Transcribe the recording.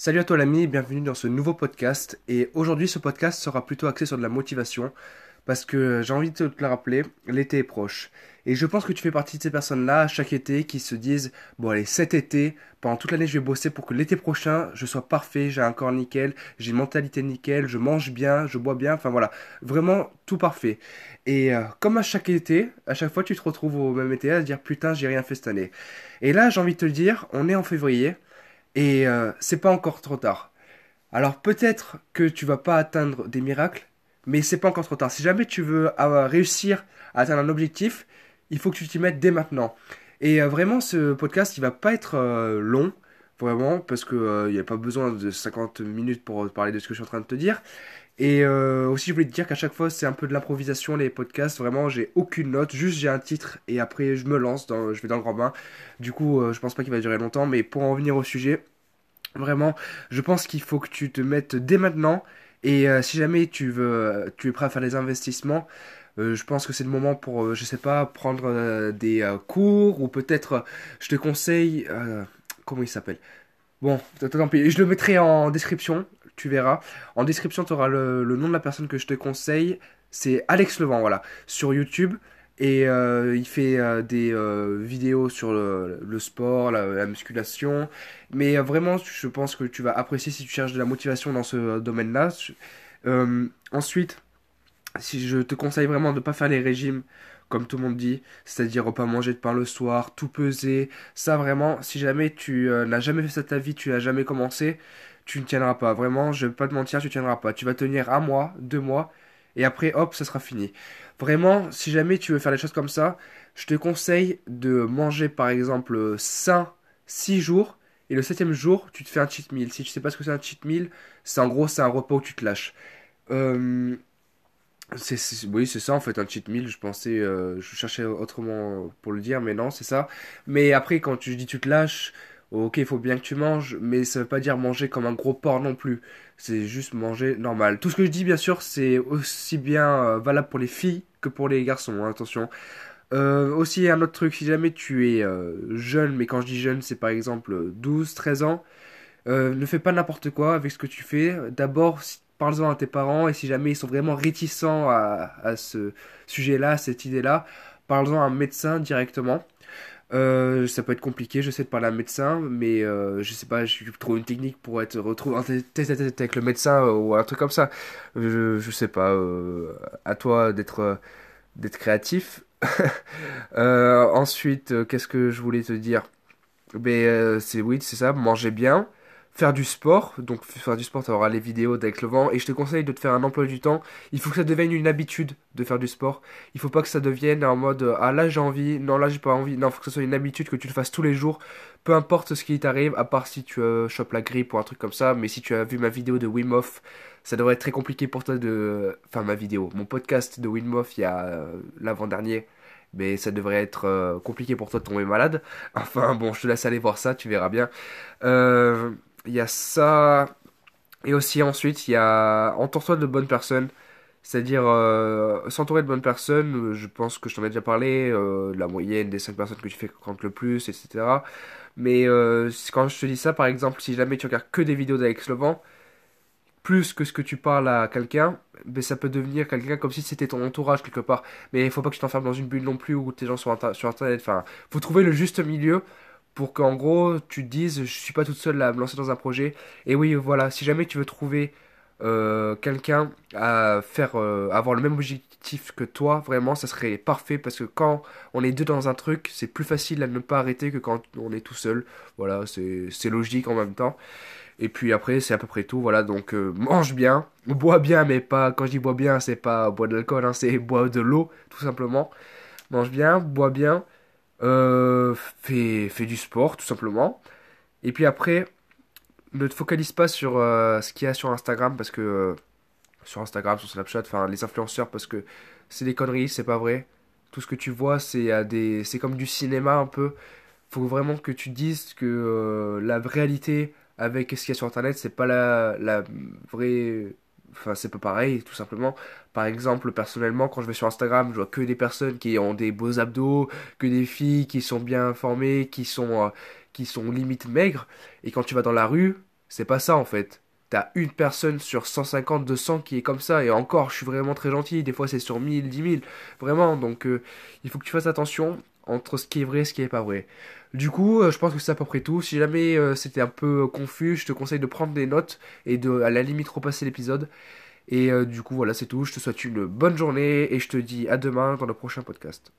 Salut à toi l'ami, bienvenue dans ce nouveau podcast. Et aujourd'hui ce podcast sera plutôt axé sur de la motivation parce que j'ai envie de te le rappeler, l'été est proche. Et je pense que tu fais partie de ces personnes-là chaque été qui se disent bon allez cet été, pendant toute l'année je vais bosser pour que l'été prochain je sois parfait, j'ai un corps nickel, j'ai une mentalité nickel, je mange bien, je bois bien, enfin voilà, vraiment tout parfait. Et euh, comme à chaque été, à chaque fois tu te retrouves au même été à dire putain j'ai rien fait cette année. Et là j'ai envie de te le dire, on est en février. Et euh, c'est pas encore trop tard. Alors peut-être que tu vas pas atteindre des miracles, mais c'est pas encore trop tard. Si jamais tu veux réussir à atteindre un objectif, il faut que tu t'y mettes dès maintenant. Et euh, vraiment, ce podcast, il va pas être euh, long, vraiment, parce que il n'y a pas besoin de 50 minutes pour parler de ce que je suis en train de te dire. Et aussi, je voulais te dire qu'à chaque fois, c'est un peu de l'improvisation, les podcasts. Vraiment, j'ai aucune note, juste j'ai un titre et après, je me lance, je vais dans le grand bain. Du coup, je pense pas qu'il va durer longtemps, mais pour en venir au sujet, Vraiment, je pense qu'il faut que tu te mettes dès maintenant. Et euh, si jamais tu veux, tu es prêt à faire des investissements, euh, je pense que c'est le moment pour, euh, je sais pas, prendre des cours ou peut-être, je te conseille, comment il s'appelle? Bon, tant pis, je le mettrai en description, tu verras. En description, tu auras le, nom de la personne que je te conseille. C'est Alex Levent, voilà, sur YouTube. Et euh, il fait euh, des euh, vidéos sur le, sport, la, musculation. Mais vraiment, je pense que tu vas apprécier si tu cherches de la motivation dans ce domaine-là. ensuite, si je te conseille vraiment de ne pas faire les régimes comme tout le monde dit, c'est-à-dire pas manger de pain le soir, tout peser. Ça vraiment, si jamais tu n'as jamais fait ça ta vie, tu n'as jamais commencé, tu ne tiendras pas. Vraiment, je vais pas te mentir, tu ne tiendras pas. Tu vas tenir un mois, deux mois, et après, hop, ça sera fini. Vraiment, si jamais tu veux faire les choses comme ça, je te conseille de manger par exemple sain 6 jours et le septième jour, tu te fais un cheat meal. Si tu sais pas ce que c'est un cheat meal, c'est en gros c'est un repas où tu te lâches. Euh, oui, c'est ça en fait, un cheat meal. Je pensais, euh, je cherchais autrement pour le dire, mais non, c'est ça. Mais après, quand tu dis tu te lâches, ok, il faut bien que tu manges, mais ça veut pas dire manger comme un gros porc non plus. C'est juste manger normal. Tout ce que je dis, bien sûr, c'est aussi bien euh, valable pour les filles que pour les garçons, hein, attention. Euh, aussi, un autre truc, si jamais tu es euh, jeune, mais quand je dis jeune, c'est par exemple 12, 13 ans, ne fais pas n'importe quoi avec ce que tu fais. D'abord, parle-en à tes parents, et si jamais ils sont vraiment réticents à, ce sujet-là, à cette idée-là, parle-en à un médecin directement. Euh, ça peut être compliqué, je sais, de parler à un médecin, mais euh, je sais pas, je trouve une technique pour être retrouvé en tête à avec le médecin euh, ou un truc comme ça. Je, je sais pas, à toi d'être d'être créatif. ensuite, qu'est-ce que je voulais te dire? Ben, c'est oui, c'est ça, manger bien faire du sport. Donc faire du sport, tu auras les vidéos d'avec le vent. Et je te conseille de te faire un emploi du temps. Il faut que ça devienne une habitude de faire du sport. Il faut pas que ça devienne en mode ah là j'ai envie, non là j'ai pas envie. Non, faut que ce soit une habitude que tu le fasses tous les jours. Peu importe ce qui t'arrive, à part si tu euh, chopes la grippe ou un truc comme ça. Mais si tu as vu ma vidéo de Wim Hof, ça devrait être très compliqué pour toi de. Enfin, ma vidéo, mon podcast de Wim Hof il y a euh, l'avant-dernier mais ça devrait être euh, compliqué pour toi de tomber malade. Enfin bon, je te laisse aller voir ça, tu verras bien. Euh, il y a ça. Et aussi ensuite, il y a entoure-toi de bonnes personnes. C'est-à-dire euh, s'entourer de bonnes personnes, je pense que je t'en ai déjà parlé, euh, la moyenne des 5 personnes que tu compte le plus, etc. Mais euh, quand je te dis ça, par exemple, si jamais tu regardes que des vidéos d'Alex Levent, plus que ce que tu parles à quelqu'un, ben, ça peut devenir quelqu'un comme si c'était ton entourage quelque part. Mais il faut pas que tu t'enfermes dans une bulle non plus où tes gens sont sur Internet. Enfin, faut trouver le juste milieu pour qu'en gros tu te dises je suis pas toute seule à me lancer dans un projet. Et oui, voilà, si jamais tu veux trouver euh, quelqu'un à faire euh, avoir le même objectif que toi, vraiment, ça serait parfait parce que quand on est deux dans un truc, c'est plus facile à ne pas arrêter que quand on est tout seul. Voilà, c'est logique en même temps. Et puis après, c'est à peu près tout. Voilà, donc euh, mange bien, bois bien, mais pas. Quand je dis bois bien, c'est pas bois de l'alcool, hein, c'est bois de l'eau, tout simplement. Mange bien, bois bien. Euh, fais, du sport, tout simplement. Et puis après, ne te focalise pas sur euh, ce qu'il y a sur Instagram, parce que... Euh, sur Instagram, sur Snapchat, enfin les influenceurs, parce que c'est des conneries, c'est pas vrai. Tout ce que tu vois, c'est des... c'est comme du cinéma un peu. Faut vraiment que tu dises que la réalité avec ce qu'il y a sur Internet, c'est pas la, la vraie enfin c'est pas pareil tout simplement. Par exemple personnellement quand je vais sur Instagram je vois que des personnes qui ont des beaux abdos que des filles qui sont bien formées qui sont euh, qui sont limite maigres. Et quand tu vas dans la rue C'est pas ça en fait. T'as une personne sur 150, 200 qui est comme ça, et encore, je suis vraiment très gentil, des fois c'est sur 1000, 10 000, vraiment, donc euh, il faut que tu fasses attention entre ce qui est vrai et ce qui est pas vrai. Du coup, euh, je pense que c'est à peu près tout. Si jamais euh, c'était un peu confus, je te conseille de prendre des notes et de, à la limite, repasser l'épisode. Et du coup, voilà, c'est tout. Je te souhaite une bonne journée et je te dis à demain dans le prochain podcast.